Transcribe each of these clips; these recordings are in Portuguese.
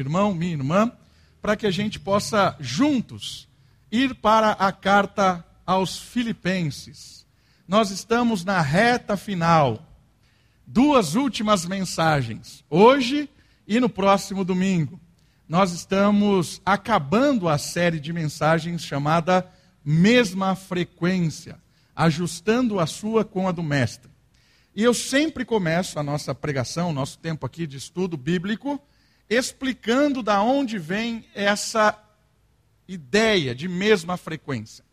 irmão, minha irmã, para que a gente possa juntos ir para a carta aos Filipenses. Nós estamos na reta final. Duas últimas mensagens, hoje e no próximo domingo. Nós estamos acabando a série de mensagens chamada Mesma Frequência, ajustando a sua com a do Mestre. E eu sempre começo a nossa pregação, nosso tempo aqui de estudo bíblico, explicando da onde vem essa ideia de mesma frequência.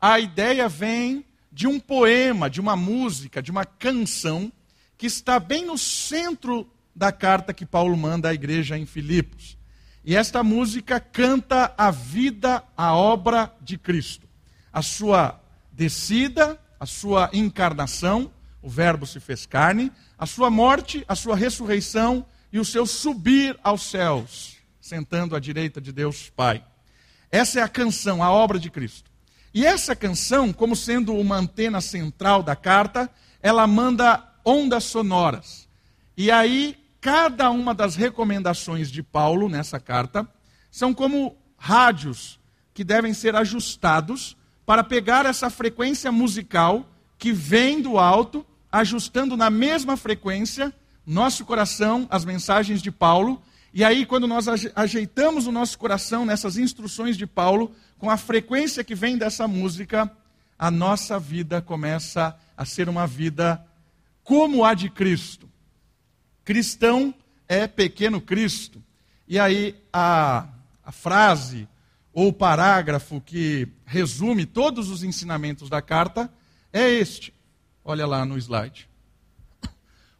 A ideia vem de um poema, de uma música, de uma canção que está bem no centro da carta que Paulo manda à igreja em Filipos. E esta música canta a vida, a obra de Cristo. A sua descida, a sua encarnação, o Verbo se fez carne, a sua morte, a sua ressurreição e o seu subir aos céus, sentando à direita de Deus Pai. Essa é a canção, a obra de Cristo. E essa canção, como sendo uma antena central da carta, ela manda ondas sonoras. E aí, cada uma das recomendações de Paulo nessa carta são como rádios que devem ser ajustados para pegar essa frequência musical que vem do alto, ajustando na mesma frequência nosso coração as mensagens de Paulo. E aí, quando nós ajeitamos o nosso coração nessas instruções de Paulo, com a frequência que vem dessa música, a nossa vida começa a ser uma vida como a de Cristo. Cristão é pequeno Cristo. E aí, a, a frase ou parágrafo que resume todos os ensinamentos da carta é este. Olha lá no slide.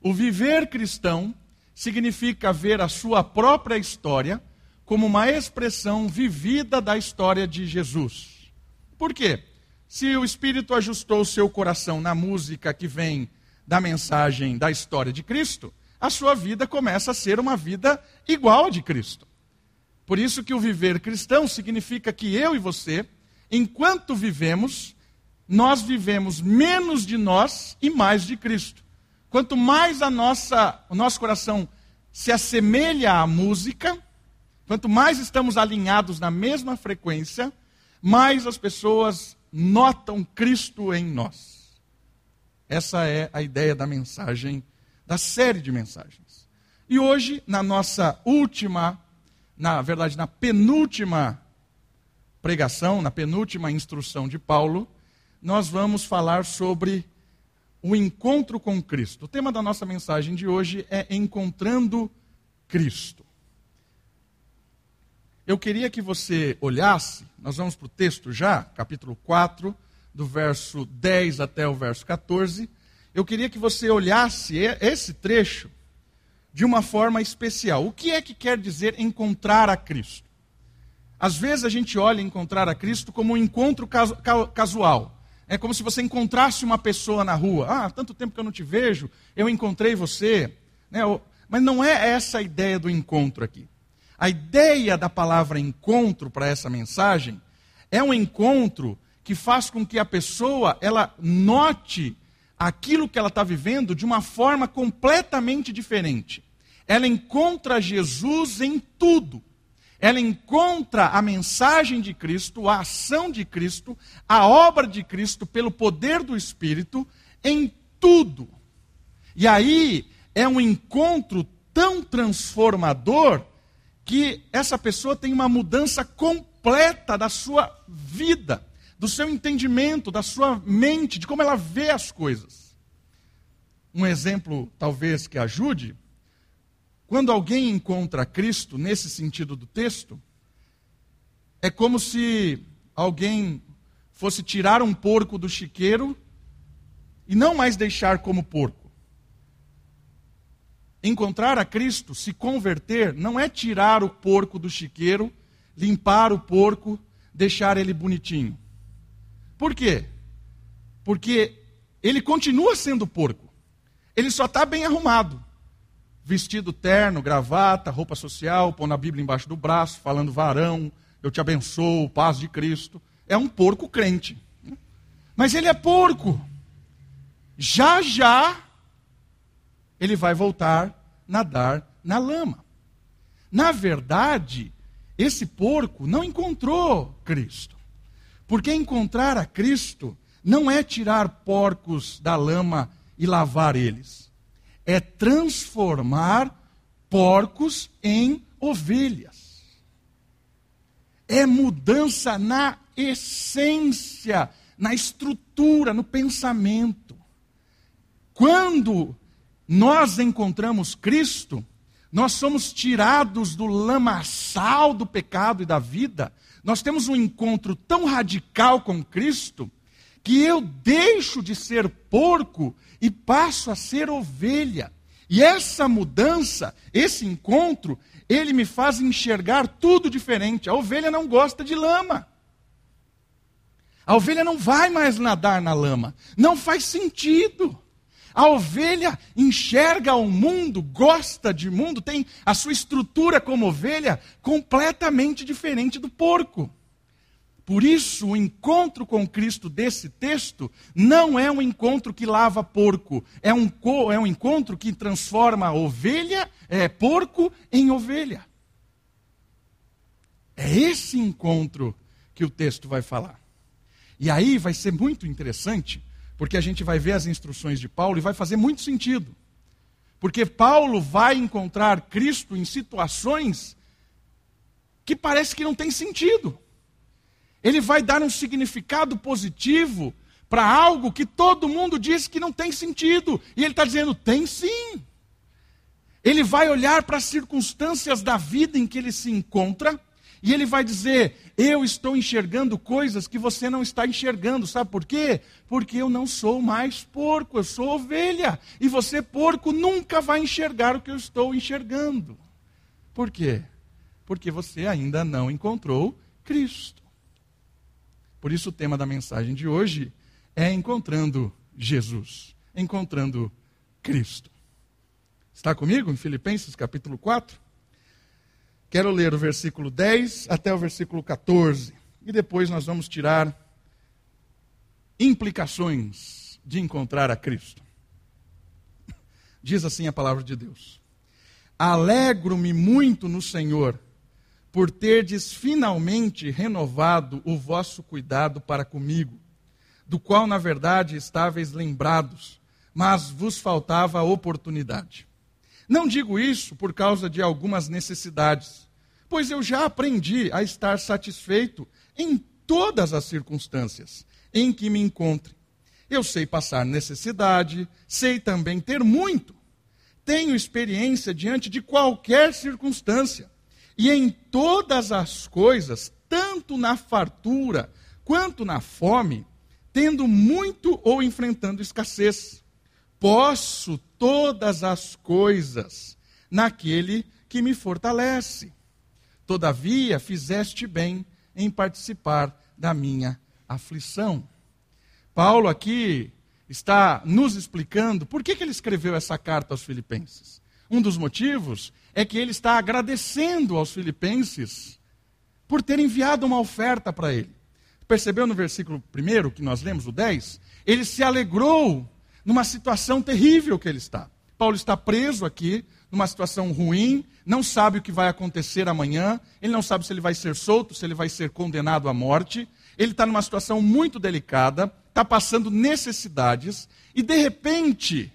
O viver cristão significa ver a sua própria história como uma expressão vivida da história de Jesus. Por quê? Se o Espírito ajustou seu coração na música que vem da mensagem da história de Cristo, a sua vida começa a ser uma vida igual a de Cristo. Por isso que o viver cristão significa que eu e você, enquanto vivemos, nós vivemos menos de nós e mais de Cristo. Quanto mais a nossa, o nosso coração se assemelha à música, quanto mais estamos alinhados na mesma frequência, mais as pessoas notam Cristo em nós. Essa é a ideia da mensagem, da série de mensagens. E hoje, na nossa última, na verdade, na penúltima pregação, na penúltima instrução de Paulo, nós vamos falar sobre o encontro com Cristo. O tema da nossa mensagem de hoje é Encontrando Cristo. Eu queria que você olhasse, nós vamos para o texto já, capítulo 4, do verso 10 até o verso 14. Eu queria que você olhasse esse trecho de uma forma especial. O que é que quer dizer encontrar a Cristo? Às vezes a gente olha encontrar a Cristo como um encontro casual. É como se você encontrasse uma pessoa na rua. Ah, tanto tempo que eu não te vejo, eu encontrei você. Né? Mas não é essa a ideia do encontro aqui. A ideia da palavra encontro para essa mensagem é um encontro que faz com que a pessoa ela note aquilo que ela está vivendo de uma forma completamente diferente. Ela encontra Jesus em tudo ela encontra a mensagem de Cristo, a ação de Cristo, a obra de Cristo pelo poder do Espírito em tudo. E aí é um encontro tão transformador que essa pessoa tem uma mudança completa da sua vida, do seu entendimento, da sua mente, de como ela vê as coisas. Um exemplo, talvez, que ajude quando alguém encontra Cristo, nesse sentido do texto, é como se alguém fosse tirar um porco do chiqueiro e não mais deixar como porco. Encontrar a Cristo, se converter, não é tirar o porco do chiqueiro, limpar o porco, deixar ele bonitinho. Por quê? Porque ele continua sendo porco. Ele só está bem arrumado vestido terno, gravata, roupa social, pondo a Bíblia embaixo do braço, falando varão, eu te abençoo, paz de Cristo. É um porco crente. Mas ele é porco. Já já ele vai voltar nadar na lama. Na verdade, esse porco não encontrou Cristo. Porque encontrar a Cristo não é tirar porcos da lama e lavar eles, é transformar porcos em ovelhas. É mudança na essência, na estrutura, no pensamento. Quando nós encontramos Cristo, nós somos tirados do lamaçal do pecado e da vida. Nós temos um encontro tão radical com Cristo que eu deixo de ser porco e passo a ser ovelha. E essa mudança, esse encontro, ele me faz enxergar tudo diferente. A ovelha não gosta de lama. A ovelha não vai mais nadar na lama. Não faz sentido. A ovelha enxerga o mundo, gosta de mundo, tem a sua estrutura como ovelha completamente diferente do porco. Por isso, o encontro com Cristo desse texto não é um encontro que lava porco, é um, é um encontro que transforma ovelha, é, porco, em ovelha. É esse encontro que o texto vai falar. E aí vai ser muito interessante, porque a gente vai ver as instruções de Paulo e vai fazer muito sentido. Porque Paulo vai encontrar Cristo em situações que parece que não tem sentido ele vai dar um significado positivo para algo que todo mundo diz que não tem sentido. E ele está dizendo: tem sim. Ele vai olhar para as circunstâncias da vida em que ele se encontra e ele vai dizer: Eu estou enxergando coisas que você não está enxergando. Sabe por quê? Porque eu não sou mais porco, eu sou ovelha. E você, porco, nunca vai enxergar o que eu estou enxergando. Por quê? Porque você ainda não encontrou Cristo. Por isso, o tema da mensagem de hoje é Encontrando Jesus, encontrando Cristo. Está comigo em Filipenses capítulo 4? Quero ler o versículo 10 até o versículo 14. E depois nós vamos tirar implicações de encontrar a Cristo. Diz assim a palavra de Deus: Alegro-me muito no Senhor por terdes finalmente renovado o vosso cuidado para comigo, do qual, na verdade, estáveis lembrados, mas vos faltava a oportunidade. Não digo isso por causa de algumas necessidades, pois eu já aprendi a estar satisfeito em todas as circunstâncias em que me encontre. Eu sei passar necessidade, sei também ter muito. Tenho experiência diante de qualquer circunstância e em todas as coisas, tanto na fartura quanto na fome, tendo muito ou enfrentando escassez, posso todas as coisas naquele que me fortalece. Todavia, fizeste bem em participar da minha aflição. Paulo aqui está nos explicando por que, que ele escreveu essa carta aos Filipenses. Um dos motivos é que ele está agradecendo aos filipenses por ter enviado uma oferta para ele. Percebeu no versículo 1 que nós lemos, o 10? Ele se alegrou numa situação terrível que ele está. Paulo está preso aqui, numa situação ruim, não sabe o que vai acontecer amanhã, ele não sabe se ele vai ser solto, se ele vai ser condenado à morte. Ele está numa situação muito delicada, está passando necessidades, e de repente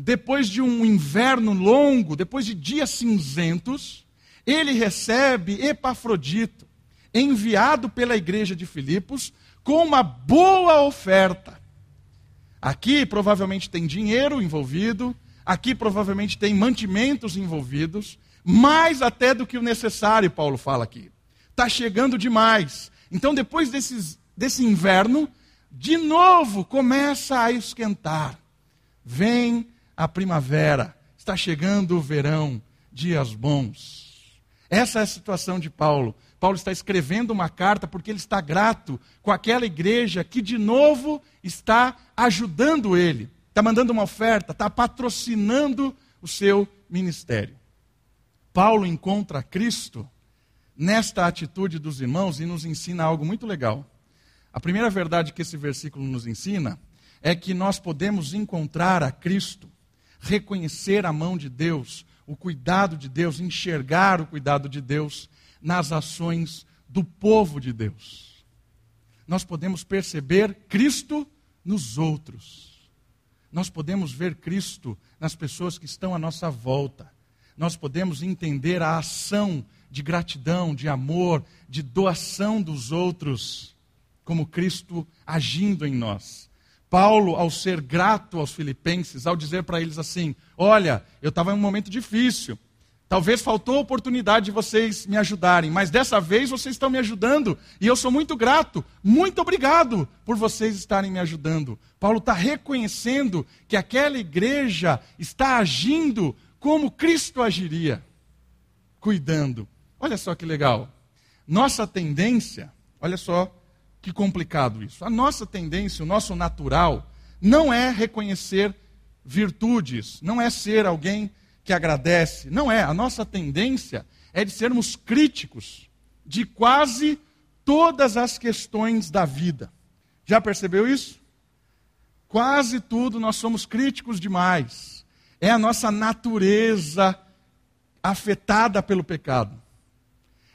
depois de um inverno longo, depois de dias cinzentos, ele recebe Epafrodito, enviado pela igreja de Filipos, com uma boa oferta. Aqui provavelmente tem dinheiro envolvido, aqui provavelmente tem mantimentos envolvidos, mais até do que o necessário, Paulo fala aqui. Está chegando demais. Então, depois desses, desse inverno, de novo começa a esquentar. Vem a primavera, está chegando o verão, dias bons. Essa é a situação de Paulo. Paulo está escrevendo uma carta porque ele está grato com aquela igreja que de novo está ajudando ele, está mandando uma oferta, está patrocinando o seu ministério. Paulo encontra Cristo nesta atitude dos irmãos e nos ensina algo muito legal. A primeira verdade que esse versículo nos ensina é que nós podemos encontrar a Cristo reconhecer a mão de Deus, o cuidado de Deus, enxergar o cuidado de Deus nas ações do povo de Deus. Nós podemos perceber Cristo nos outros. Nós podemos ver Cristo nas pessoas que estão à nossa volta. Nós podemos entender a ação de gratidão, de amor, de doação dos outros, como Cristo agindo em nós. Paulo, ao ser grato aos filipenses, ao dizer para eles assim: Olha, eu estava em um momento difícil, Talvez faltou a oportunidade de vocês me ajudarem, mas dessa vez vocês estão me ajudando e eu sou muito grato. Muito obrigado por vocês estarem me ajudando. Paulo está reconhecendo que aquela igreja está agindo como Cristo agiria, cuidando. Olha só que legal. Nossa tendência, olha só que complicado isso. A nossa tendência, o nosso natural, não é reconhecer virtudes, não é ser alguém que agradece. Não é. A nossa tendência é de sermos críticos de quase todas as questões da vida. Já percebeu isso? Quase tudo nós somos críticos demais. É a nossa natureza afetada pelo pecado.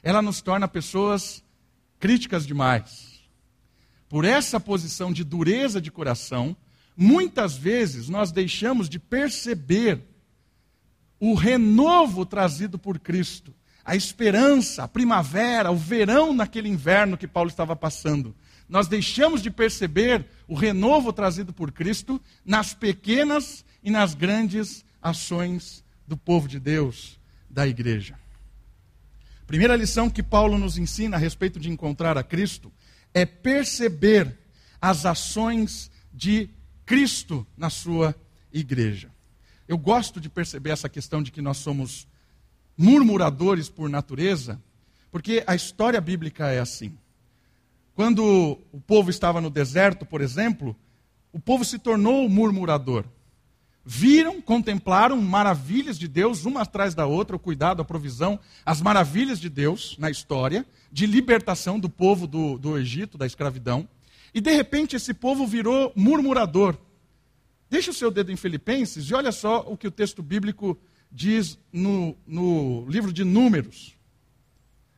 Ela nos torna pessoas críticas demais. Por essa posição de dureza de coração, muitas vezes nós deixamos de perceber o renovo trazido por Cristo, a esperança, a primavera, o verão naquele inverno que Paulo estava passando. Nós deixamos de perceber o renovo trazido por Cristo nas pequenas e nas grandes ações do povo de Deus, da igreja. Primeira lição que Paulo nos ensina a respeito de encontrar a Cristo é perceber as ações de Cristo na sua igreja. Eu gosto de perceber essa questão de que nós somos murmuradores por natureza, porque a história bíblica é assim. Quando o povo estava no deserto, por exemplo, o povo se tornou murmurador. Viram, contemplaram maravilhas de Deus, uma atrás da outra, o cuidado, a provisão, as maravilhas de Deus na história, de libertação do povo do, do Egito, da escravidão. E de repente esse povo virou murmurador. Deixa o seu dedo em Filipenses e olha só o que o texto bíblico diz no, no livro de Números.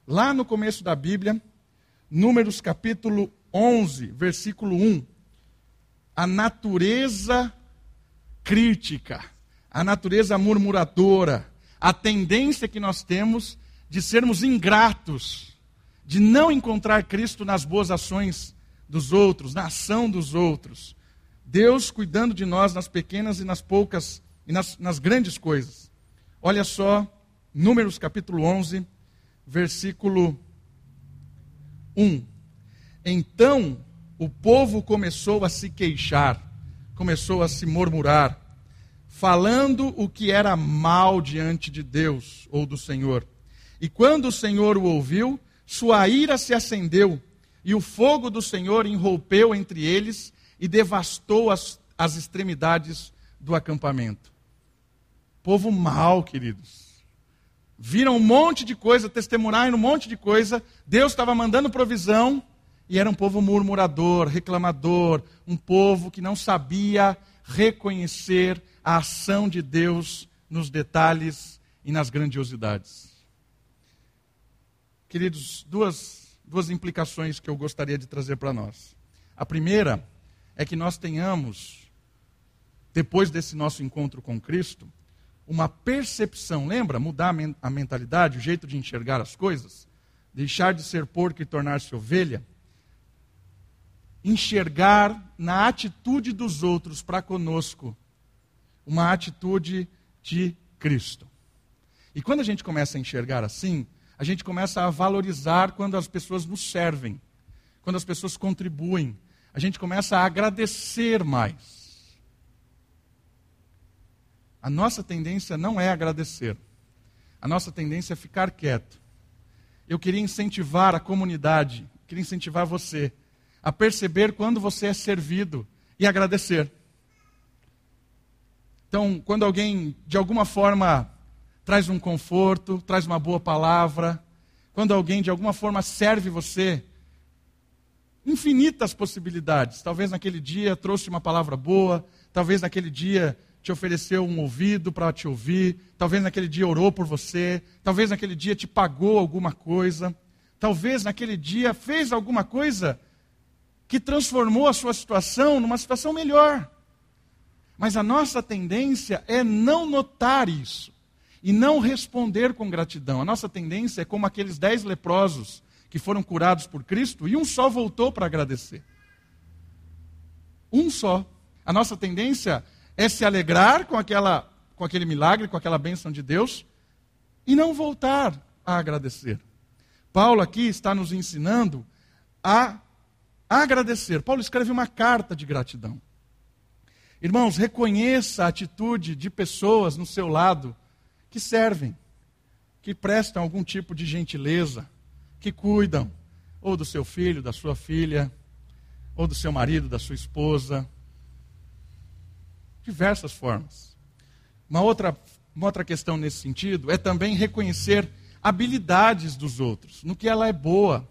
Lá no começo da Bíblia, Números capítulo 11, versículo 1. A natureza crítica, a natureza murmuradora, a tendência que nós temos de sermos ingratos, de não encontrar Cristo nas boas ações dos outros, na ação dos outros. Deus cuidando de nós nas pequenas e nas poucas e nas, nas grandes coisas. Olha só, Números capítulo 11, versículo 1. Então o povo começou a se queixar, começou a se murmurar, falando o que era mal diante de Deus ou do Senhor. E quando o Senhor o ouviu, sua ira se acendeu, e o fogo do Senhor enrompeu entre eles e devastou as, as extremidades do acampamento. Povo mau, queridos. Viram um monte de coisa, testemunharam um monte de coisa. Deus estava mandando provisão e era um povo murmurador, reclamador, um povo que não sabia reconhecer a ação de Deus nos detalhes e nas grandiosidades. Queridos, duas, duas implicações que eu gostaria de trazer para nós. A primeira é que nós tenhamos, depois desse nosso encontro com Cristo, uma percepção, lembra? Mudar a mentalidade, o jeito de enxergar as coisas, deixar de ser porco e tornar-se ovelha. Enxergar na atitude dos outros para conosco uma atitude de Cristo. E quando a gente começa a enxergar assim, a gente começa a valorizar quando as pessoas nos servem, quando as pessoas contribuem, a gente começa a agradecer mais. A nossa tendência não é agradecer. A nossa tendência é ficar quieto. Eu queria incentivar a comunidade, queria incentivar você a perceber quando você é servido e agradecer. Então, quando alguém de alguma forma traz um conforto, traz uma boa palavra, quando alguém de alguma forma serve você, infinitas possibilidades. Talvez naquele dia trouxe uma palavra boa, talvez naquele dia te ofereceu um ouvido para te ouvir, talvez naquele dia orou por você, talvez naquele dia te pagou alguma coisa, talvez naquele dia fez alguma coisa que transformou a sua situação numa situação melhor. Mas a nossa tendência é não notar isso e não responder com gratidão. A nossa tendência é como aqueles dez leprosos que foram curados por Cristo e um só voltou para agradecer. Um só. A nossa tendência é se alegrar com, aquela, com aquele milagre, com aquela bênção de Deus e não voltar a agradecer. Paulo aqui está nos ensinando a agradecer. Paulo escreve uma carta de gratidão. Irmãos, reconheça a atitude de pessoas no seu lado que servem, que prestam algum tipo de gentileza, que cuidam, ou do seu filho, da sua filha, ou do seu marido, da sua esposa. Diversas formas. Uma outra, uma outra questão nesse sentido é também reconhecer habilidades dos outros, no que ela é boa.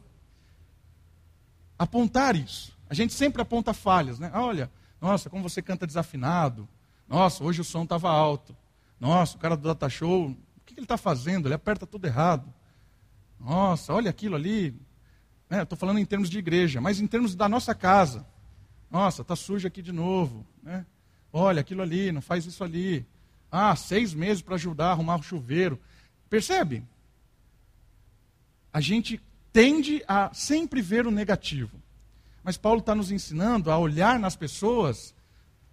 Apontar isso. A gente sempre aponta falhas, né? Olha, nossa, como você canta desafinado. Nossa, hoje o som estava alto. Nossa, o cara do data show, o que ele está fazendo? Ele aperta tudo errado. Nossa, olha aquilo ali. É, Estou falando em termos de igreja, mas em termos da nossa casa. Nossa, está sujo aqui de novo. Né? Olha, aquilo ali, não faz isso ali. Ah, seis meses para ajudar a arrumar o chuveiro. Percebe? A gente tende a sempre ver o negativo. Mas Paulo está nos ensinando a olhar nas pessoas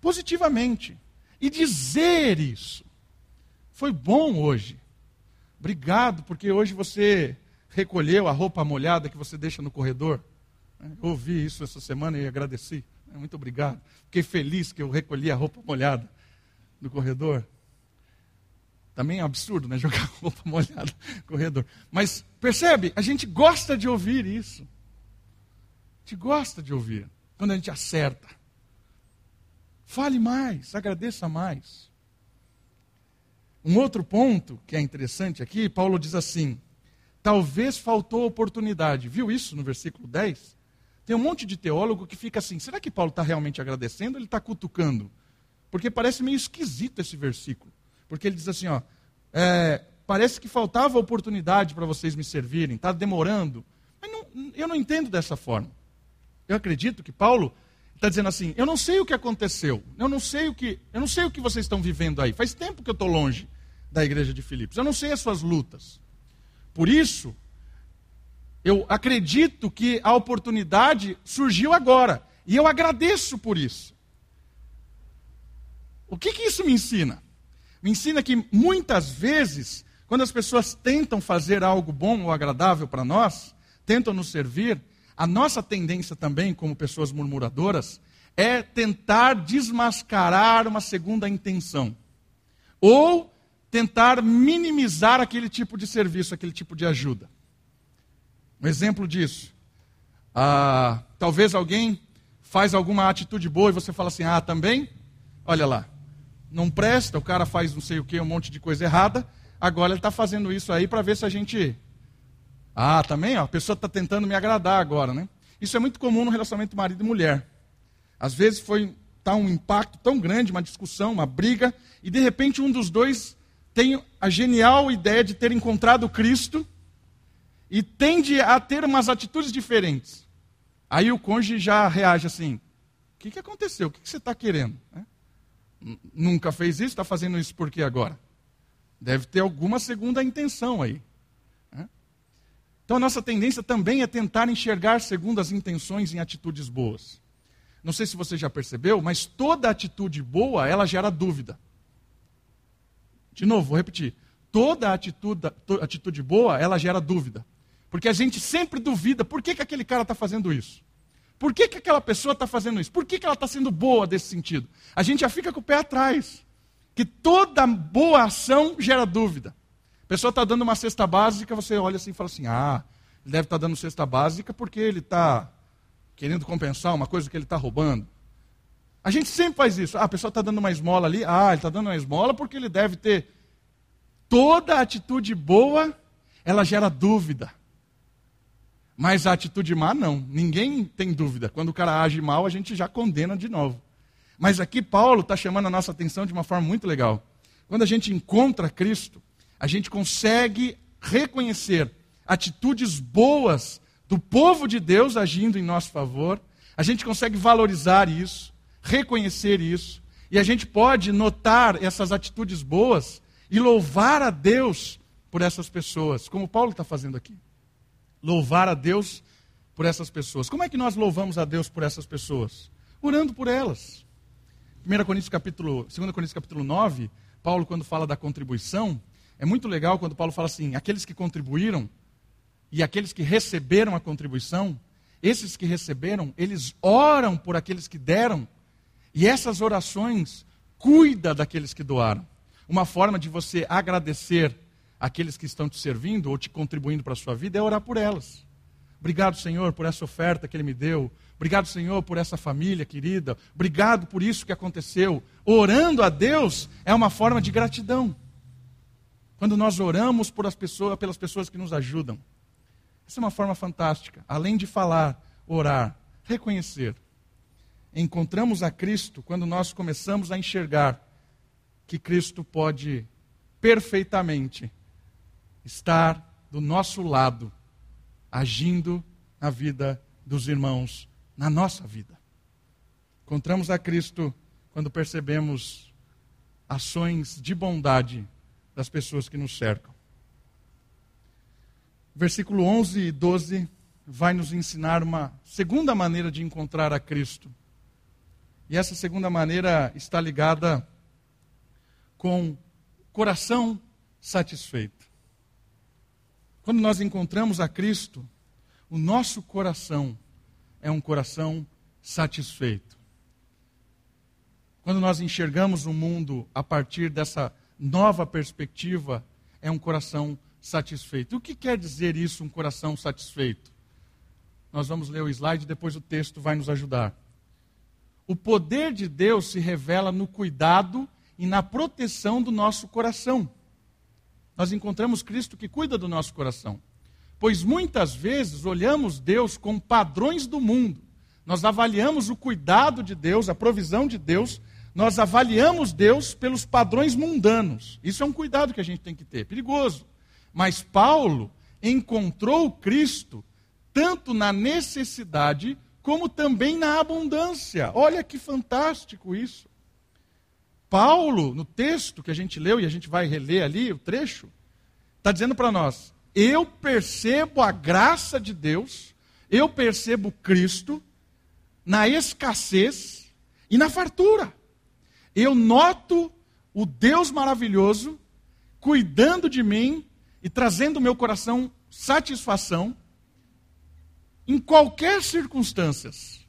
positivamente e dizer isso. Foi bom hoje. Obrigado, porque hoje você recolheu a roupa molhada que você deixa no corredor. Eu ouvi isso essa semana e agradeci. Muito obrigado. Fiquei feliz que eu recolhi a roupa molhada no corredor. Também é um absurdo, né? Jogar roupa molhada no corredor. Mas percebe? A gente gosta de ouvir isso. A gente gosta de ouvir quando a gente acerta. Fale mais, agradeça mais. Um outro ponto que é interessante aqui, Paulo diz assim: talvez faltou oportunidade. Viu isso no versículo 10? Tem um monte de teólogo que fica assim: será que Paulo está realmente agradecendo ou ele está cutucando? Porque parece meio esquisito esse versículo. Porque ele diz assim: ó, é, parece que faltava oportunidade para vocês me servirem, está demorando. Mas não, eu não entendo dessa forma. Eu acredito que Paulo está dizendo assim: eu não sei o que aconteceu, eu não sei o que, eu não sei o que vocês estão vivendo aí. Faz tempo que eu estou longe da igreja de Filipos. Eu não sei as suas lutas. Por isso, eu acredito que a oportunidade surgiu agora. E eu agradeço por isso. O que, que isso me ensina? Me ensina que muitas vezes, quando as pessoas tentam fazer algo bom ou agradável para nós, tentam nos servir, a nossa tendência também, como pessoas murmuradoras, é tentar desmascarar uma segunda intenção. Ou tentar minimizar aquele tipo de serviço, aquele tipo de ajuda. Um exemplo disso. Ah, talvez alguém faz alguma atitude boa e você fala assim: ah, também? Olha lá, não presta, o cara faz não sei o que, um monte de coisa errada, agora ele está fazendo isso aí para ver se a gente ah, também, ó, a pessoa está tentando me agradar agora, né? Isso é muito comum no relacionamento marido e mulher. Às vezes foi tá um impacto tão grande, uma discussão, uma briga, e de repente um dos dois tem a genial ideia de ter encontrado Cristo e tende a ter umas atitudes diferentes. Aí o cônjuge já reage assim: o que, que aconteceu? O que, que você está querendo? Né? Nunca fez isso, está fazendo isso por quê agora? Deve ter alguma segunda intenção aí. Então a nossa tendência também é tentar enxergar segundo as intenções em atitudes boas. Não sei se você já percebeu, mas toda atitude boa, ela gera dúvida. De novo, vou repetir. Toda atitude, atitude boa, ela gera dúvida. Porque a gente sempre duvida, por que, que aquele cara está fazendo isso? Por que, que aquela pessoa está fazendo isso? Por que, que ela está sendo boa desse sentido? A gente já fica com o pé atrás. Que toda boa ação gera dúvida pessoa está dando uma cesta básica, você olha assim e fala assim: ah, ele deve estar tá dando cesta básica porque ele está querendo compensar uma coisa que ele está roubando. A gente sempre faz isso. Ah, a pessoa está dando uma esmola ali. Ah, ele está dando uma esmola porque ele deve ter. Toda atitude boa, ela gera dúvida. Mas a atitude má, não. Ninguém tem dúvida. Quando o cara age mal, a gente já condena de novo. Mas aqui Paulo está chamando a nossa atenção de uma forma muito legal. Quando a gente encontra Cristo, a gente consegue reconhecer atitudes boas do povo de Deus agindo em nosso favor, a gente consegue valorizar isso, reconhecer isso, e a gente pode notar essas atitudes boas e louvar a Deus por essas pessoas, como Paulo está fazendo aqui. Louvar a Deus por essas pessoas. Como é que nós louvamos a Deus por essas pessoas? Orando por elas. 1 Coríntios capítulo, 2 Coríntios capítulo 9, Paulo quando fala da contribuição, é muito legal quando Paulo fala assim, aqueles que contribuíram e aqueles que receberam a contribuição, esses que receberam, eles oram por aqueles que deram, e essas orações cuida daqueles que doaram. Uma forma de você agradecer aqueles que estão te servindo ou te contribuindo para a sua vida é orar por elas. Obrigado, Senhor, por essa oferta que Ele me deu. Obrigado, Senhor, por essa família querida. Obrigado por isso que aconteceu. Orando a Deus é uma forma de gratidão. Quando nós oramos por as pessoas, pelas pessoas que nos ajudam. Essa é uma forma fantástica. Além de falar, orar, reconhecer. Encontramos a Cristo quando nós começamos a enxergar que Cristo pode perfeitamente estar do nosso lado agindo na vida dos irmãos, na nossa vida. Encontramos a Cristo quando percebemos ações de bondade das pessoas que nos cercam. Versículo 11 e 12 vai nos ensinar uma segunda maneira de encontrar a Cristo. E essa segunda maneira está ligada com coração satisfeito. Quando nós encontramos a Cristo, o nosso coração é um coração satisfeito. Quando nós enxergamos o mundo a partir dessa nova perspectiva, é um coração satisfeito. O que quer dizer isso, um coração satisfeito? Nós vamos ler o slide, depois o texto vai nos ajudar. O poder de Deus se revela no cuidado e na proteção do nosso coração nós encontramos Cristo que cuida do nosso coração. Pois muitas vezes olhamos Deus com padrões do mundo. Nós avaliamos o cuidado de Deus, a provisão de Deus, nós avaliamos Deus pelos padrões mundanos. Isso é um cuidado que a gente tem que ter, perigoso. Mas Paulo encontrou Cristo tanto na necessidade como também na abundância. Olha que fantástico isso. Paulo, no texto que a gente leu, e a gente vai reler ali o trecho, está dizendo para nós: eu percebo a graça de Deus, eu percebo Cristo na escassez e na fartura. Eu noto o Deus maravilhoso cuidando de mim e trazendo ao meu coração satisfação em qualquer circunstâncias.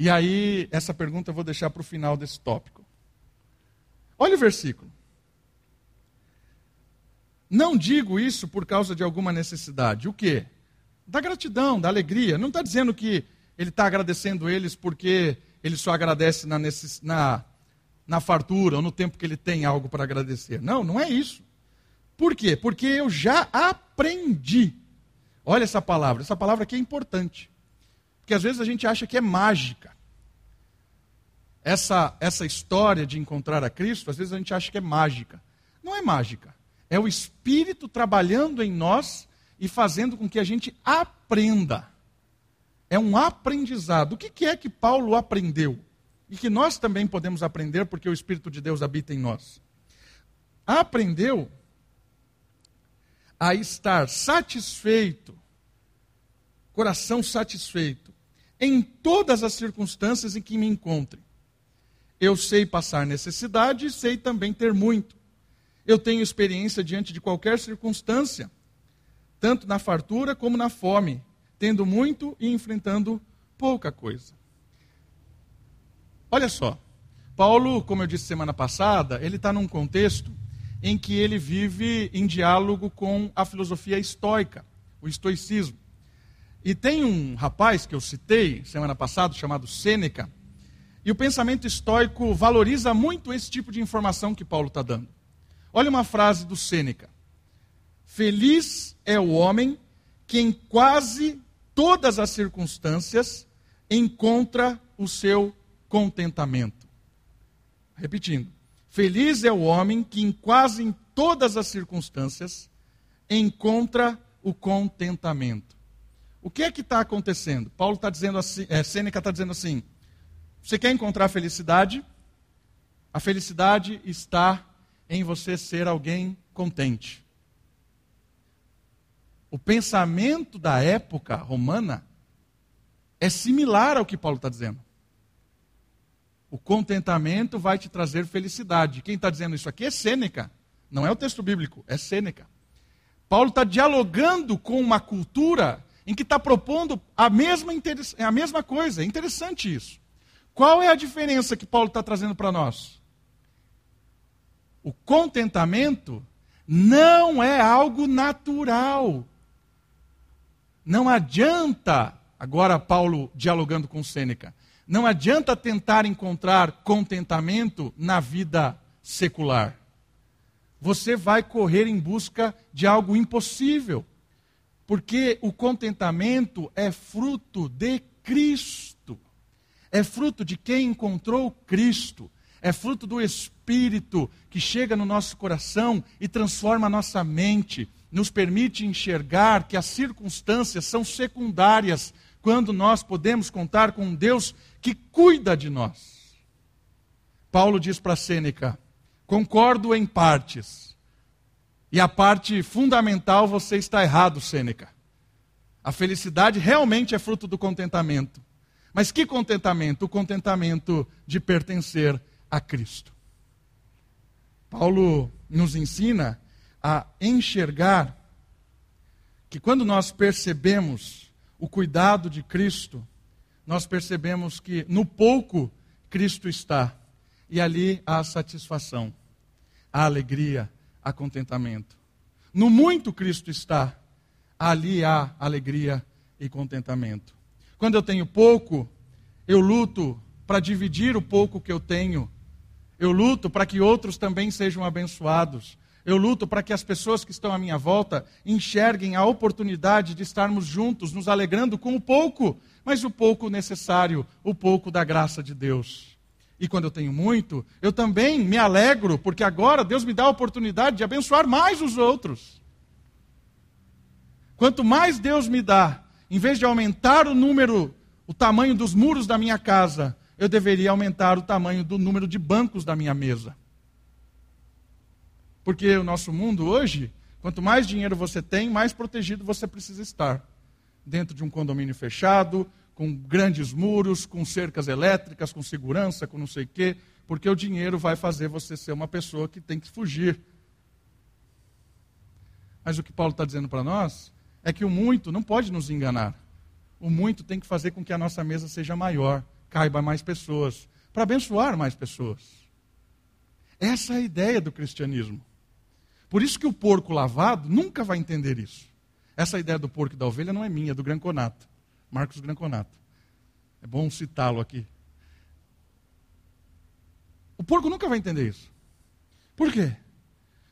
E aí, essa pergunta eu vou deixar para o final desse tópico. Olha o versículo. Não digo isso por causa de alguma necessidade. O quê? Da gratidão, da alegria. Não está dizendo que ele está agradecendo eles porque ele só agradece na, necess... na, na fartura ou no tempo que ele tem algo para agradecer. Não, não é isso. Por quê? Porque eu já aprendi. Olha essa palavra. Essa palavra aqui é importante. Porque às vezes a gente acha que é mágica. Essa, essa história de encontrar a Cristo, às vezes a gente acha que é mágica. Não é mágica. É o Espírito trabalhando em nós e fazendo com que a gente aprenda. É um aprendizado. O que, que é que Paulo aprendeu? E que nós também podemos aprender porque o Espírito de Deus habita em nós. Aprendeu a estar satisfeito, coração satisfeito, em todas as circunstâncias em que me encontre. Eu sei passar necessidade e sei também ter muito. Eu tenho experiência diante de qualquer circunstância, tanto na fartura como na fome, tendo muito e enfrentando pouca coisa. Olha só, Paulo, como eu disse semana passada, ele está num contexto em que ele vive em diálogo com a filosofia estoica, o estoicismo. E tem um rapaz que eu citei semana passada, chamado Sêneca, e o pensamento estoico valoriza muito esse tipo de informação que Paulo está dando. Olha uma frase do Sêneca: Feliz é o homem que em quase todas as circunstâncias encontra o seu contentamento. Repetindo, feliz é o homem que em quase em todas as circunstâncias encontra o contentamento. O que é que está acontecendo? Paulo está dizendo assim, é, Sêneca está dizendo assim: você quer encontrar felicidade? A felicidade está em você ser alguém contente. O pensamento da época romana é similar ao que Paulo está dizendo. O contentamento vai te trazer felicidade. Quem está dizendo isso aqui é Sêneca. Não é o texto bíblico, é Sêneca. Paulo está dialogando com uma cultura em que está propondo a mesma, a mesma coisa. É interessante isso. Qual é a diferença que Paulo está trazendo para nós? O contentamento não é algo natural. Não adianta, agora Paulo dialogando com Sêneca, não adianta tentar encontrar contentamento na vida secular. Você vai correr em busca de algo impossível. Porque o contentamento é fruto de Cristo. É fruto de quem encontrou Cristo. É fruto do Espírito que chega no nosso coração e transforma a nossa mente, nos permite enxergar que as circunstâncias são secundárias quando nós podemos contar com um Deus que cuida de nós. Paulo diz para Sêneca: concordo em partes e a parte fundamental você está errado, Sêneca. A felicidade realmente é fruto do contentamento. Mas que contentamento? O contentamento de pertencer a Cristo. Paulo nos ensina a enxergar que quando nós percebemos o cuidado de Cristo, nós percebemos que no pouco Cristo está e ali há satisfação, há alegria, há contentamento. No muito Cristo está, ali há alegria e contentamento. Quando eu tenho pouco, eu luto para dividir o pouco que eu tenho. Eu luto para que outros também sejam abençoados. Eu luto para que as pessoas que estão à minha volta enxerguem a oportunidade de estarmos juntos, nos alegrando com o pouco, mas o pouco necessário, o pouco da graça de Deus. E quando eu tenho muito, eu também me alegro, porque agora Deus me dá a oportunidade de abençoar mais os outros. Quanto mais Deus me dá, em vez de aumentar o número, o tamanho dos muros da minha casa, eu deveria aumentar o tamanho do número de bancos da minha mesa. Porque o nosso mundo hoje, quanto mais dinheiro você tem, mais protegido você precisa estar. Dentro de um condomínio fechado, com grandes muros, com cercas elétricas, com segurança, com não sei o quê, porque o dinheiro vai fazer você ser uma pessoa que tem que fugir. Mas o que Paulo está dizendo para nós é que o muito não pode nos enganar. O muito tem que fazer com que a nossa mesa seja maior, caiba mais pessoas, para abençoar mais pessoas. Essa é a ideia do cristianismo. Por isso que o porco lavado nunca vai entender isso. Essa ideia do porco e da ovelha não é minha, é do Granconato. Marcos Granconato. É bom citá-lo aqui. O porco nunca vai entender isso. Por quê?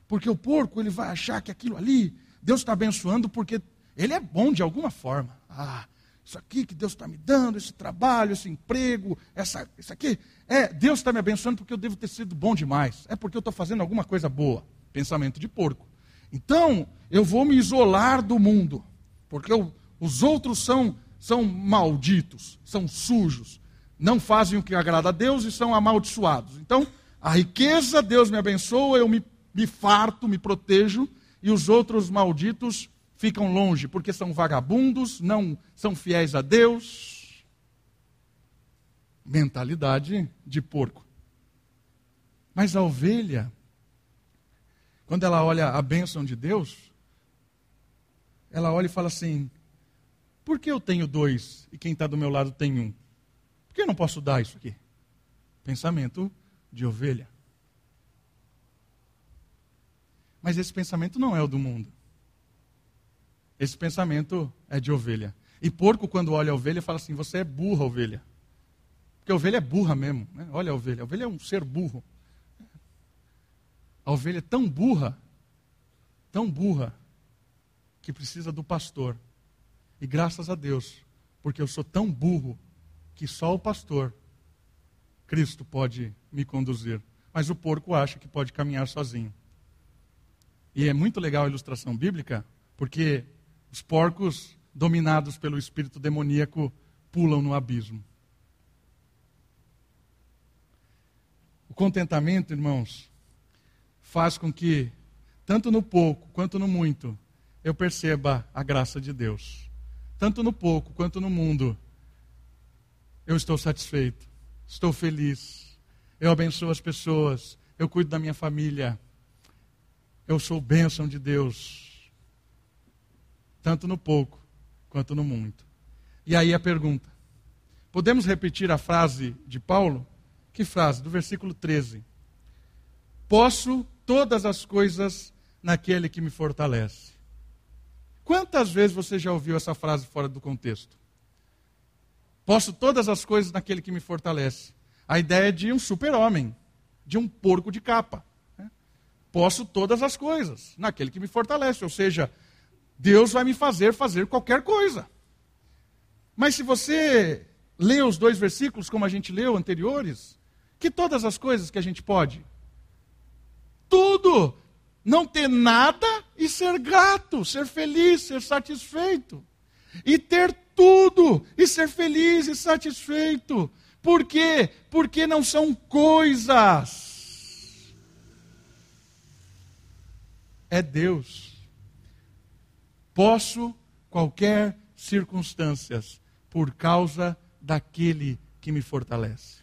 Porque o porco ele vai achar que aquilo ali, Deus está abençoando porque ele é bom de alguma forma. Ah, isso aqui que Deus está me dando, esse trabalho, esse emprego, essa, isso aqui, é, Deus está me abençoando porque eu devo ter sido bom demais. É porque eu estou fazendo alguma coisa boa. Pensamento de porco. Então, eu vou me isolar do mundo, porque eu, os outros são são malditos, são sujos, não fazem o que agrada a Deus e são amaldiçoados. Então, a riqueza, Deus me abençoa, eu me, me farto, me protejo, e os outros malditos ficam longe, porque são vagabundos, não são fiéis a Deus. Mentalidade de porco. Mas a ovelha, quando ela olha a bênção de Deus, ela olha e fala assim: por que eu tenho dois e quem está do meu lado tem um? Por que eu não posso dar isso aqui? Pensamento de ovelha. Mas esse pensamento não é o do mundo. Esse pensamento é de ovelha. E porco, quando olha a ovelha, fala assim: Você é burra, ovelha. Porque a ovelha é burra mesmo. Né? Olha a ovelha. A ovelha é um ser burro. A ovelha é tão burra, tão burra, que precisa do pastor e graças a Deus, porque eu sou tão burro que só o pastor, Cristo, pode me conduzir. Mas o porco acha que pode caminhar sozinho. E é muito legal a ilustração bíblica, porque os porcos, dominados pelo espírito demoníaco, pulam no abismo. O contentamento, irmãos, faz com que, tanto no pouco quanto no muito, eu perceba a graça de Deus. Tanto no pouco quanto no mundo, eu estou satisfeito, estou feliz, eu abençoo as pessoas, eu cuido da minha família, eu sou bênção de Deus, tanto no pouco quanto no muito. E aí a pergunta: podemos repetir a frase de Paulo? Que frase? Do versículo 13: Posso todas as coisas naquele que me fortalece. Quantas vezes você já ouviu essa frase fora do contexto? Posso todas as coisas naquele que me fortalece. A ideia é de um super-homem, de um porco de capa. Né? Posso todas as coisas naquele que me fortalece. Ou seja, Deus vai me fazer fazer qualquer coisa. Mas se você lê os dois versículos, como a gente leu anteriores, que todas as coisas que a gente pode? Tudo! Não ter nada e ser grato, ser feliz, ser satisfeito. E ter tudo e ser feliz e satisfeito. Por quê? Porque não são coisas. É Deus. Posso qualquer circunstâncias por causa daquele que me fortalece.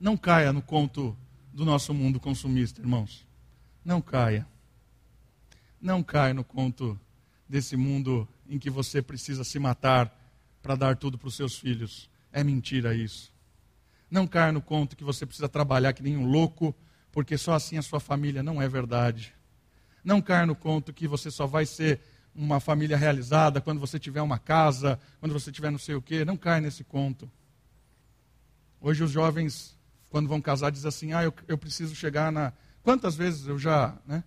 Não caia no conto do nosso mundo consumista, irmãos. Não caia. Não caia no conto desse mundo em que você precisa se matar para dar tudo para os seus filhos. É mentira isso. Não caia no conto que você precisa trabalhar que nem um louco, porque só assim a sua família não é verdade. Não caia no conto que você só vai ser uma família realizada quando você tiver uma casa, quando você tiver não sei o quê. Não caia nesse conto. Hoje os jovens, quando vão casar, dizem assim: ah, eu, eu preciso chegar na. Quantas vezes eu já. Né,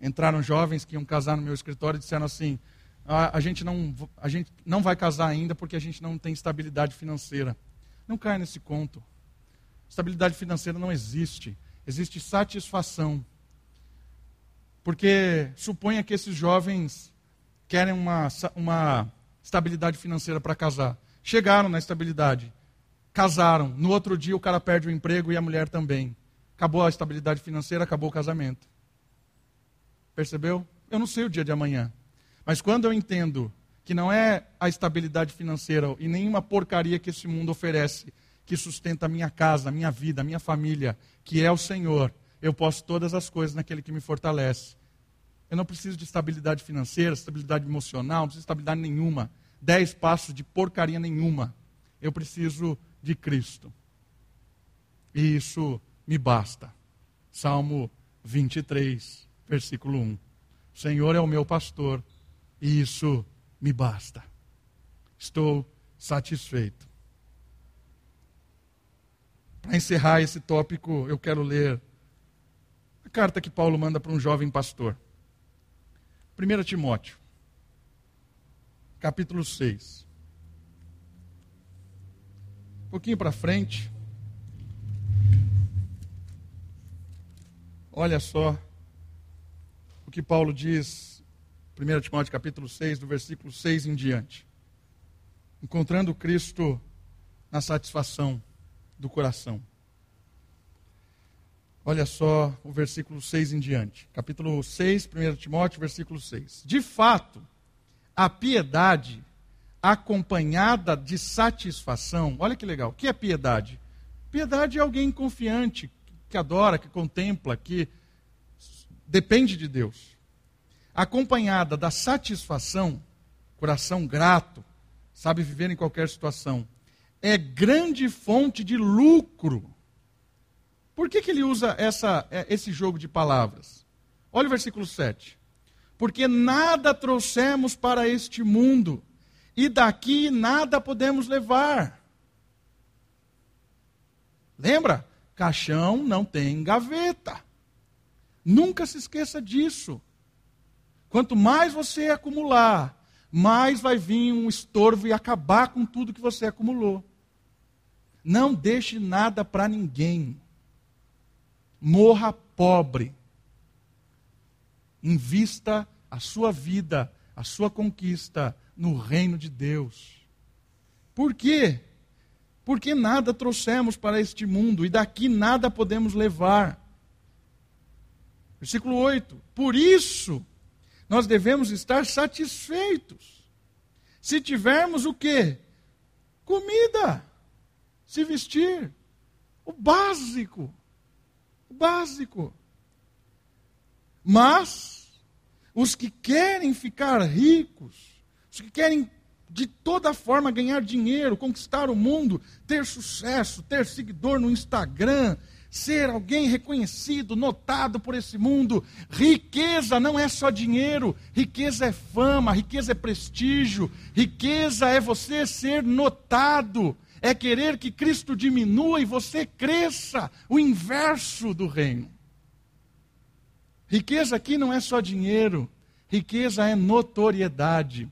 entraram jovens que iam casar no meu escritório e disseram assim: a, a, gente não, a gente não vai casar ainda porque a gente não tem estabilidade financeira. Não caia nesse conto. Estabilidade financeira não existe. Existe satisfação. Porque suponha que esses jovens querem uma, uma estabilidade financeira para casar. Chegaram na estabilidade, casaram. No outro dia o cara perde o emprego e a mulher também. Acabou a estabilidade financeira, acabou o casamento. Percebeu? Eu não sei o dia de amanhã. Mas quando eu entendo que não é a estabilidade financeira e nenhuma porcaria que esse mundo oferece que sustenta a minha casa, a minha vida, a minha família, que é o Senhor, eu posso todas as coisas naquele que me fortalece. Eu não preciso de estabilidade financeira, estabilidade emocional, não preciso de estabilidade nenhuma. Dez passos de porcaria nenhuma. Eu preciso de Cristo. E isso me basta. Salmo 23, versículo 1. O Senhor é o meu pastor e isso me basta. Estou satisfeito. Para encerrar esse tópico, eu quero ler a carta que Paulo manda para um jovem pastor. 1 Timóteo, capítulo 6. Um pouquinho para frente. Olha só o que Paulo diz 1 Timóteo capítulo 6, do versículo 6 em diante. Encontrando Cristo na satisfação do coração. Olha só o versículo 6 em diante. Capítulo 6, 1 Timóteo, versículo 6. De fato, a piedade acompanhada de satisfação. Olha que legal. O que é piedade? Piedade é alguém confiante, que adora, que contempla, que depende de Deus acompanhada da satisfação, coração grato, sabe viver em qualquer situação, é grande fonte de lucro. Por que, que ele usa essa, é, esse jogo de palavras? Olha o versículo 7. Porque nada trouxemos para este mundo, e daqui nada podemos levar. Lembra? Caixão não tem gaveta. Nunca se esqueça disso. Quanto mais você acumular, mais vai vir um estorvo e acabar com tudo que você acumulou. Não deixe nada para ninguém. Morra pobre. Invista a sua vida, a sua conquista no reino de Deus. Por quê? Porque nada trouxemos para este mundo e daqui nada podemos levar. Versículo 8. Por isso, nós devemos estar satisfeitos. Se tivermos o quê? Comida, se vestir, o básico. O básico. Mas os que querem ficar ricos, os que querem de toda forma ganhar dinheiro, conquistar o mundo, ter sucesso, ter seguidor no Instagram, ser alguém reconhecido, notado por esse mundo. Riqueza não é só dinheiro, riqueza é fama, riqueza é prestígio, riqueza é você ser notado, é querer que Cristo diminua e você cresça, o inverso do reino. Riqueza aqui não é só dinheiro, riqueza é notoriedade,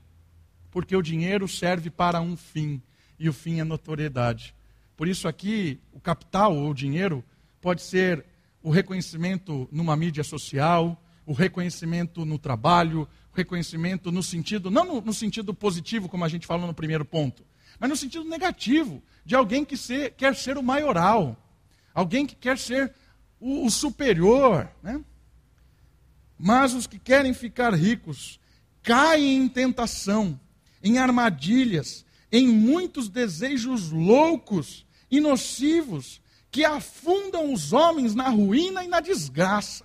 porque o dinheiro serve para um fim, e o fim é notoriedade. Por isso aqui, o capital ou o dinheiro pode ser o reconhecimento numa mídia social, o reconhecimento no trabalho, o reconhecimento no sentido, não no, no, sentido positivo, como a gente falou no primeiro ponto, mas no sentido negativo, de alguém que ser, quer ser o maioral, alguém que quer ser o, o superior. Né? Mas os que querem ficar ricos caem em tentação, em armadilhas, em muitos desejos loucos e nocivos que afundam os homens na ruína e na desgraça.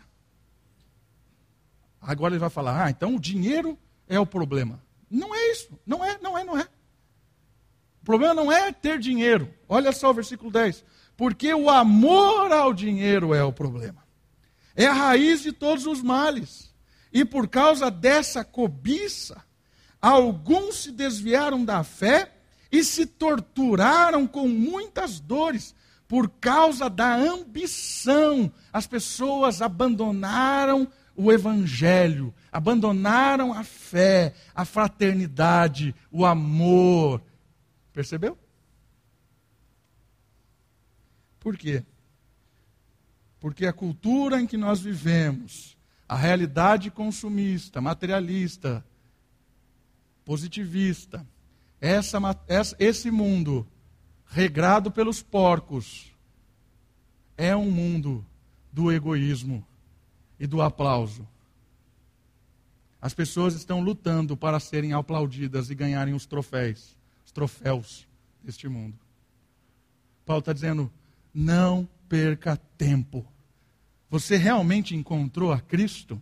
Agora ele vai falar: ah, então o dinheiro é o problema. Não é isso. Não é, não é, não é. O problema não é ter dinheiro. Olha só o versículo 10. Porque o amor ao dinheiro é o problema. É a raiz de todos os males. E por causa dessa cobiça, alguns se desviaram da fé e se torturaram com muitas dores por causa da ambição, as pessoas abandonaram o evangelho, abandonaram a fé, a fraternidade, o amor. Percebeu? Por quê? Porque a cultura em que nós vivemos, a realidade consumista, materialista, positivista, essa, esse mundo regrado pelos porcos, é um mundo do egoísmo e do aplauso. As pessoas estão lutando para serem aplaudidas e ganharem os troféus, os troféus deste mundo. Paulo está dizendo: não perca tempo. Você realmente encontrou a Cristo?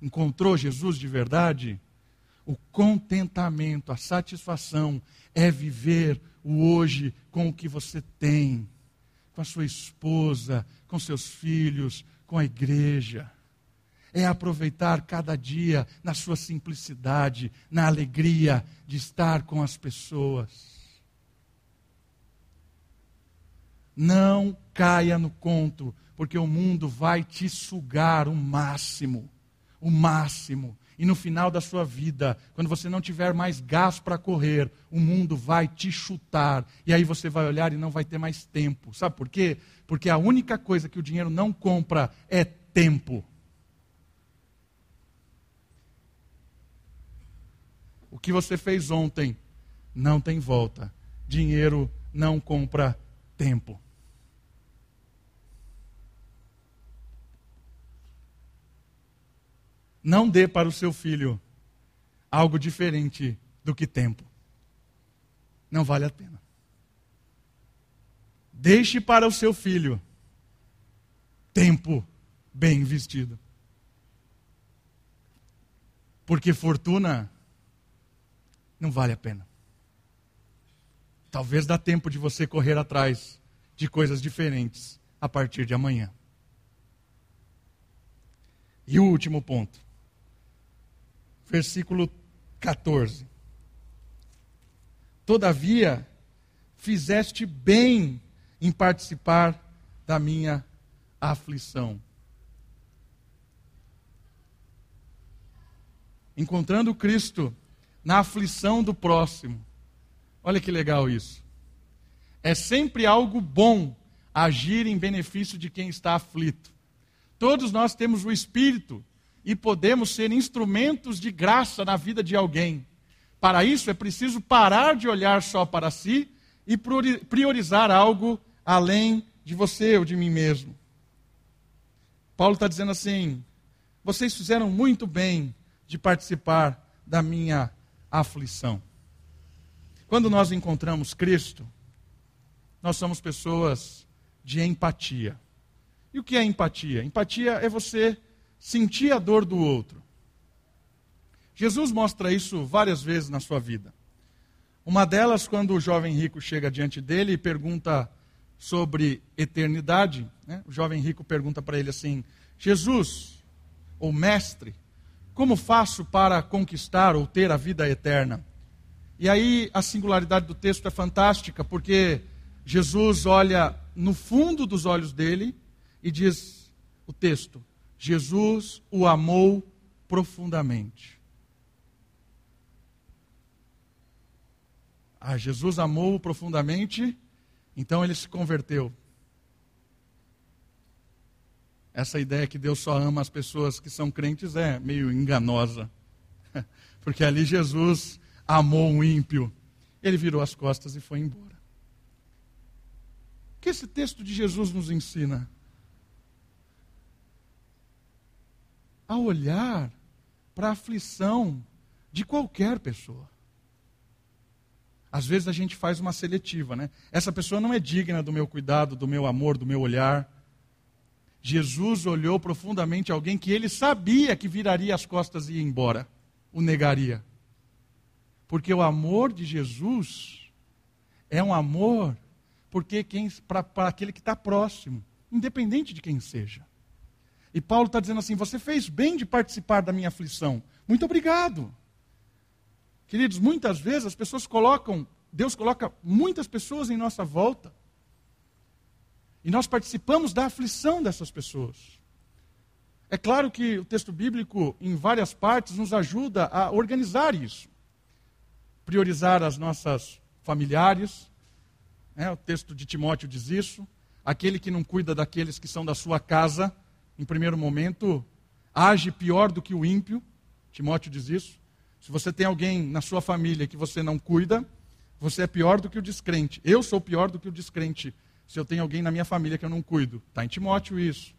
Encontrou Jesus de verdade? O contentamento, a satisfação é viver o hoje com o que você tem, com a sua esposa, com seus filhos, com a igreja. É aproveitar cada dia na sua simplicidade, na alegria de estar com as pessoas. Não caia no conto, porque o mundo vai te sugar o máximo, o máximo. E no final da sua vida, quando você não tiver mais gás para correr, o mundo vai te chutar. E aí você vai olhar e não vai ter mais tempo. Sabe por quê? Porque a única coisa que o dinheiro não compra é tempo. O que você fez ontem não tem volta. Dinheiro não compra tempo. Não dê para o seu filho algo diferente do que tempo. Não vale a pena. Deixe para o seu filho tempo bem investido. Porque fortuna não vale a pena. Talvez dá tempo de você correr atrás de coisas diferentes a partir de amanhã. E o último ponto versículo 14. Todavia, fizeste bem em participar da minha aflição. Encontrando Cristo na aflição do próximo. Olha que legal isso. É sempre algo bom agir em benefício de quem está aflito. Todos nós temos o Espírito e podemos ser instrumentos de graça na vida de alguém. Para isso é preciso parar de olhar só para si e priorizar algo além de você ou de mim mesmo. Paulo está dizendo assim: vocês fizeram muito bem de participar da minha aflição. Quando nós encontramos Cristo, nós somos pessoas de empatia. E o que é empatia? Empatia é você sentir a dor do outro. Jesus mostra isso várias vezes na sua vida. Uma delas, quando o jovem rico chega diante dele e pergunta sobre eternidade, né? o jovem rico pergunta para ele assim: Jesus, ou mestre, como faço para conquistar ou ter a vida eterna? E aí a singularidade do texto é fantástica, porque Jesus olha no fundo dos olhos dele e diz o texto: Jesus o amou profundamente. Ah, Jesus amou profundamente, então ele se converteu. Essa ideia que Deus só ama as pessoas que são crentes é meio enganosa. Porque ali Jesus amou um ímpio. Ele virou as costas e foi embora. O que esse texto de Jesus nos ensina? A olhar para a aflição de qualquer pessoa. Às vezes a gente faz uma seletiva, né? Essa pessoa não é digna do meu cuidado, do meu amor, do meu olhar. Jesus olhou profundamente alguém que ele sabia que viraria as costas e ia embora, o negaria. Porque o amor de Jesus é um amor porque para aquele que está próximo, independente de quem seja. E Paulo está dizendo assim: você fez bem de participar da minha aflição. Muito obrigado. Queridos, muitas vezes as pessoas colocam, Deus coloca muitas pessoas em nossa volta. E nós participamos da aflição dessas pessoas. É claro que o texto bíblico, em várias partes, nos ajuda a organizar isso. Priorizar as nossas familiares. Né? O texto de Timóteo diz isso. Aquele que não cuida daqueles que são da sua casa, em primeiro momento, age pior do que o ímpio. Timóteo diz isso. Se você tem alguém na sua família que você não cuida, você é pior do que o descrente. Eu sou pior do que o descrente se eu tenho alguém na minha família que eu não cuido. Está em Timóteo isso.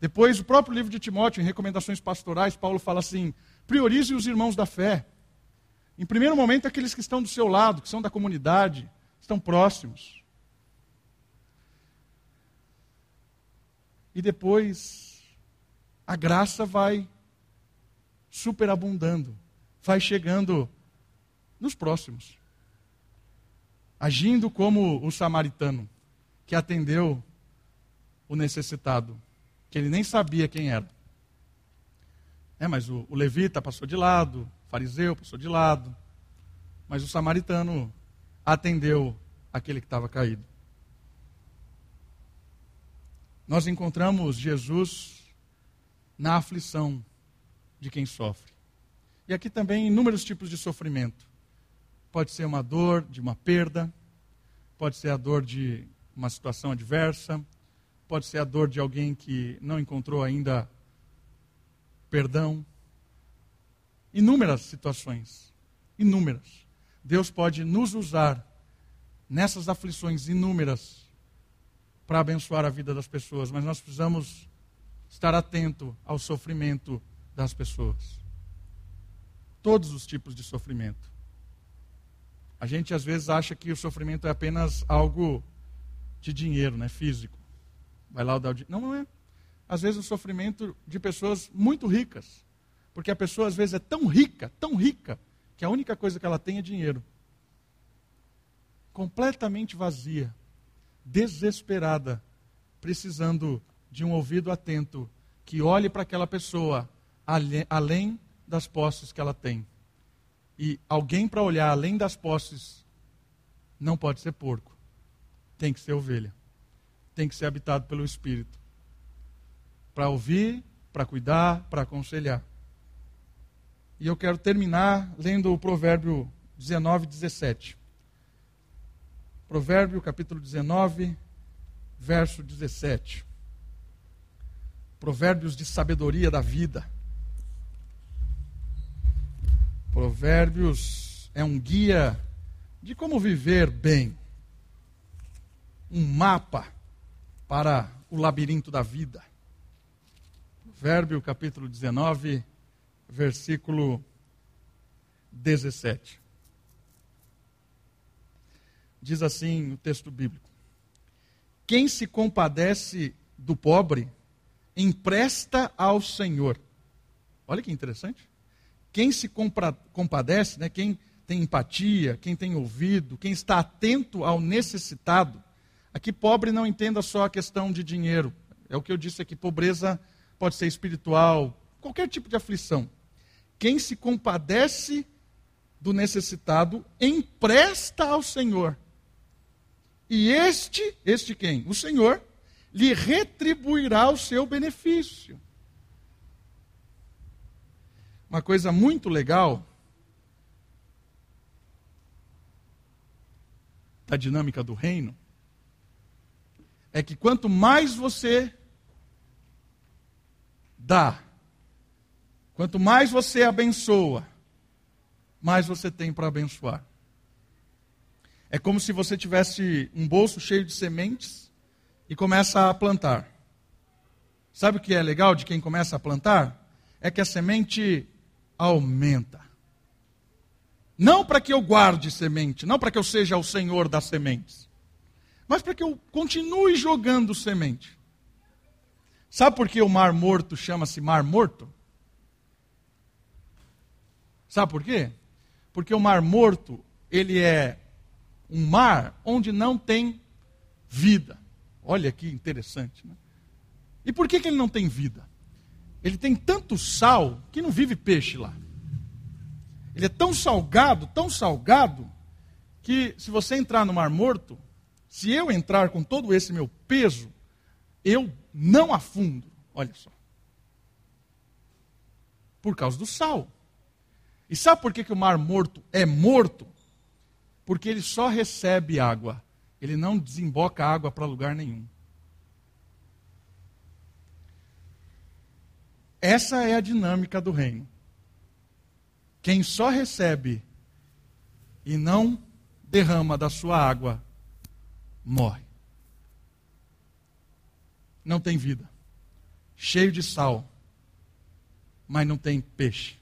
Depois, o próprio livro de Timóteo, em recomendações pastorais, Paulo fala assim: priorize os irmãos da fé. Em primeiro momento, aqueles que estão do seu lado, que são da comunidade, estão próximos. E depois, a graça vai superabundando, vai chegando nos próximos, agindo como o samaritano que atendeu o necessitado, que ele nem sabia quem era. É, mas o, o levita passou de lado, o fariseu passou de lado, mas o samaritano atendeu aquele que estava caído. Nós encontramos Jesus na aflição de quem sofre. E aqui também inúmeros tipos de sofrimento. Pode ser uma dor de uma perda, pode ser a dor de uma situação adversa, pode ser a dor de alguém que não encontrou ainda perdão. Inúmeras situações, inúmeras. Deus pode nos usar nessas aflições inúmeras para abençoar a vida das pessoas, mas nós precisamos estar atento ao sofrimento das pessoas. Todos os tipos de sofrimento. A gente às vezes acha que o sofrimento é apenas algo de dinheiro, né, físico. Vai lá dar o dinheiro. Não, não é. Às vezes o sofrimento de pessoas muito ricas. Porque a pessoa às vezes é tão rica, tão rica, que a única coisa que ela tem é dinheiro. Completamente vazia, desesperada, precisando de um ouvido atento que olhe para aquela pessoa além das posses que ela tem. E alguém para olhar além das posses não pode ser porco tem que ser ovelha. Tem que ser habitado pelo Espírito. Para ouvir, para cuidar, para aconselhar. E eu quero terminar lendo o provérbio 19, 17. Provérbio capítulo 19, verso 17. Provérbios de sabedoria da vida. Provérbios é um guia de como viver bem. Um mapa para o labirinto da vida. Provérbio capítulo 19, versículo 17. Diz assim o texto bíblico: Quem se compadece do pobre, empresta ao Senhor. Olha que interessante. Quem se compadece, né, quem tem empatia, quem tem ouvido, quem está atento ao necessitado. Aqui, pobre não entenda só a questão de dinheiro. É o que eu disse aqui: pobreza pode ser espiritual, qualquer tipo de aflição. Quem se compadece do necessitado empresta ao Senhor. E este, este quem? O Senhor lhe retribuirá o seu benefício. Uma coisa muito legal da dinâmica do reino é que quanto mais você dá, quanto mais você abençoa, mais você tem para abençoar. É como se você tivesse um bolso cheio de sementes e começa a plantar. Sabe o que é legal de quem começa a plantar? É que a semente aumenta. Não para que eu guarde semente, não para que eu seja o senhor das sementes, mas para que eu continue jogando semente. Sabe por que o mar morto chama-se mar morto? Sabe por quê? Porque o mar morto, ele é um mar onde não tem vida. Olha que interessante. Né? E por que, que ele não tem vida? Ele tem tanto sal que não vive peixe lá. Ele é tão salgado, tão salgado, que se você entrar no Mar Morto, se eu entrar com todo esse meu peso, eu não afundo. Olha só. Por causa do sal. E sabe por que, que o Mar Morto é morto? Porque ele só recebe água ele não desemboca água para lugar nenhum. Essa é a dinâmica do reino. Quem só recebe e não derrama da sua água, morre. Não tem vida. Cheio de sal, mas não tem peixe.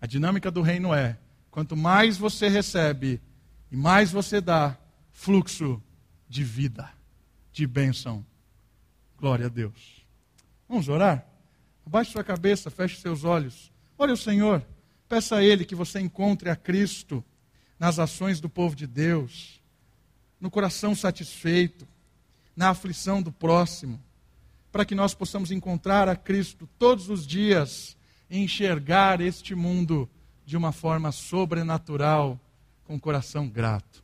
A dinâmica do reino é: quanto mais você recebe e mais você dá, fluxo de vida, de bênção. Glória a Deus. Vamos orar? Abaixe sua cabeça, feche seus olhos. Olha o Senhor. Peça a Ele que você encontre a Cristo nas ações do povo de Deus, no coração satisfeito, na aflição do próximo, para que nós possamos encontrar a Cristo todos os dias e enxergar este mundo de uma forma sobrenatural, com o coração grato.